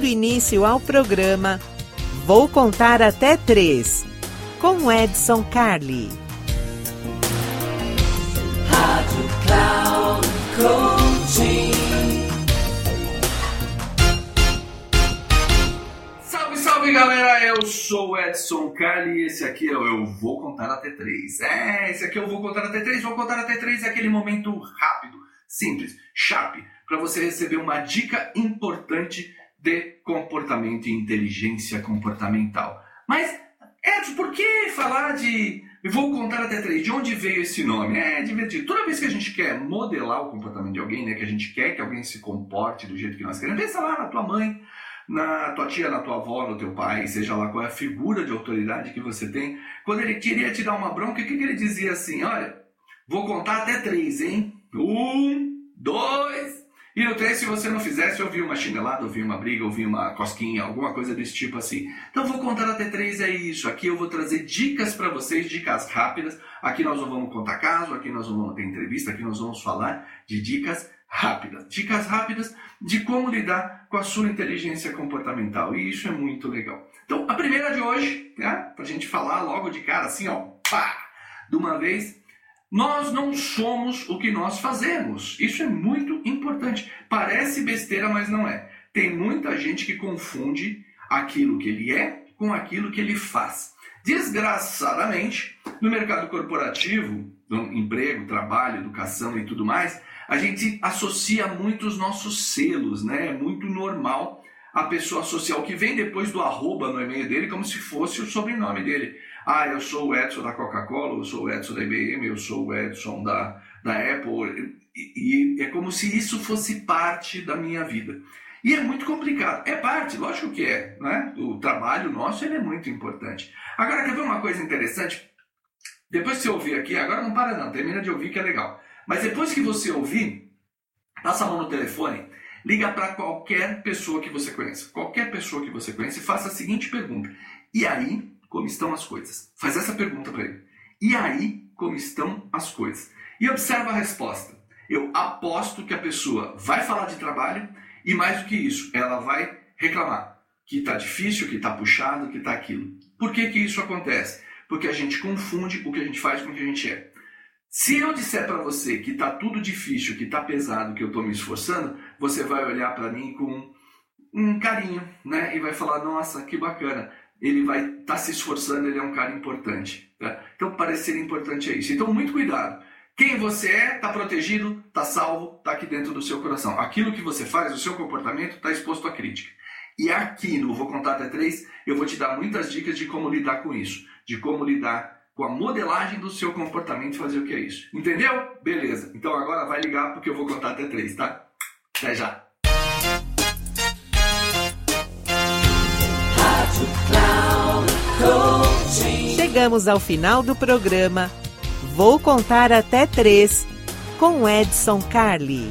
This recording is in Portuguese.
dando início ao programa Vou Contar Até Três, com Edson Carli. Rádio Cloud. Salve, salve galera! Eu sou o Edson Carli e esse aqui é o Eu Vou Contar Até Três. É, esse aqui é o Vou Contar Até Três. Vou Contar Até Três é aquele momento rápido, simples, sharp, para você receber uma dica importante de comportamento e inteligência comportamental. Mas, Edson, por que falar de vou contar até três? De onde veio esse nome? É divertido. Toda vez que a gente quer modelar o comportamento de alguém, né, que a gente quer que alguém se comporte do jeito que nós queremos, pensa lá na tua mãe, na tua tia, na tua avó, no teu pai, seja lá qual é a figura de autoridade que você tem. Quando ele queria te dar uma bronca, o que, que ele dizia assim? Olha, vou contar até três, hein? Um, dois, e no 3, se você não fizesse, eu vi uma chinelada, eu vi uma briga, eu vi uma cosquinha, alguma coisa desse tipo assim. Então vou contar até 3, é isso. Aqui eu vou trazer dicas para vocês, dicas rápidas. Aqui nós não vamos contar caso, aqui nós não vamos ter entrevista, aqui nós vamos falar de dicas rápidas. Dicas rápidas de como lidar com a sua inteligência comportamental. E isso é muito legal. Então, a primeira de hoje, né, pra gente falar logo de cara assim, ó, pá, de uma vez, nós não somos o que nós fazemos. Isso é muito importante. Parece besteira, mas não é. Tem muita gente que confunde aquilo que ele é com aquilo que ele faz. Desgraçadamente, no mercado corporativo, no emprego, trabalho, educação e tudo mais, a gente associa muito os nossos selos, né? É muito normal a pessoa associar o que vem depois do arroba no e-mail dele como se fosse o sobrenome dele. Ah, eu sou o Edson da Coca-Cola, eu sou o Edson da IBM, eu sou o Edson da, da Apple. E, e é como se isso fosse parte da minha vida. E é muito complicado. É parte, lógico que é. Né? O trabalho nosso ele é muito importante. Agora, quer ver uma coisa interessante? Depois que você ouvir aqui, agora não para não, termina de ouvir que é legal. Mas depois que você ouvir, passa a mão no telefone, liga para qualquer pessoa que você conheça. Qualquer pessoa que você conheça e faça a seguinte pergunta. E aí, como estão as coisas? Faz essa pergunta para ele. E aí, como estão as coisas? E observa a resposta. Eu aposto que a pessoa vai falar de trabalho e mais do que isso, ela vai reclamar que está difícil, que está puxado, que está aquilo. Por que, que isso acontece? Porque a gente confunde o que a gente faz com o que a gente é. Se eu disser para você que está tudo difícil, que está pesado, que eu estou me esforçando, você vai olhar para mim com um carinho, né? E vai falar: Nossa, que bacana ele vai estar tá se esforçando, ele é um cara importante. Tá? Então, parecer importante é isso. Então, muito cuidado. Quem você é, está protegido, está salvo, está aqui dentro do seu coração. Aquilo que você faz, o seu comportamento, está exposto à crítica. E aqui no Vou Contar Até Três, eu vou te dar muitas dicas de como lidar com isso, de como lidar com a modelagem do seu comportamento e fazer o que é isso. Entendeu? Beleza. Então agora vai ligar porque eu vou contar até três, tá? Até já. Chegamos ao final do programa. Vou contar até três com Edson Carli.